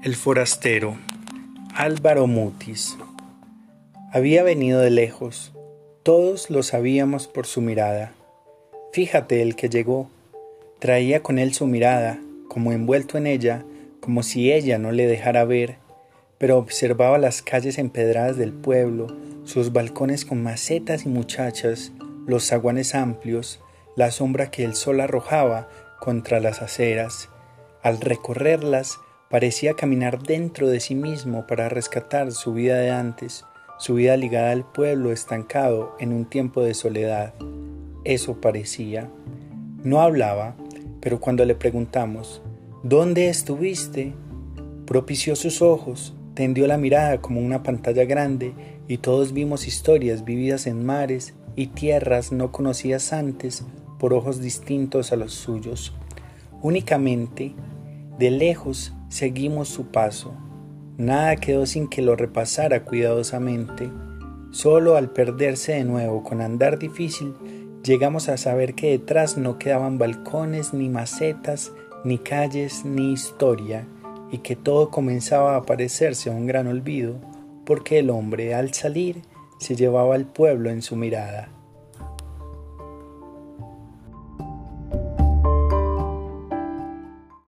El forastero Álvaro Mutis había venido de lejos, todos lo sabíamos por su mirada. Fíjate el que llegó, traía con él su mirada, como envuelto en ella, como si ella no le dejara ver, pero observaba las calles empedradas del pueblo, sus balcones con macetas y muchachas, los zaguanes amplios, la sombra que el sol arrojaba contra las aceras. Al recorrerlas, Parecía caminar dentro de sí mismo para rescatar su vida de antes, su vida ligada al pueblo estancado en un tiempo de soledad. Eso parecía. No hablaba, pero cuando le preguntamos, ¿dónde estuviste? Propició sus ojos, tendió la mirada como una pantalla grande y todos vimos historias vividas en mares y tierras no conocidas antes por ojos distintos a los suyos. Únicamente, de lejos, Seguimos su paso. Nada quedó sin que lo repasara cuidadosamente. Solo al perderse de nuevo con andar difícil, llegamos a saber que detrás no quedaban balcones, ni macetas, ni calles, ni historia, y que todo comenzaba a parecerse a un gran olvido, porque el hombre al salir se llevaba al pueblo en su mirada.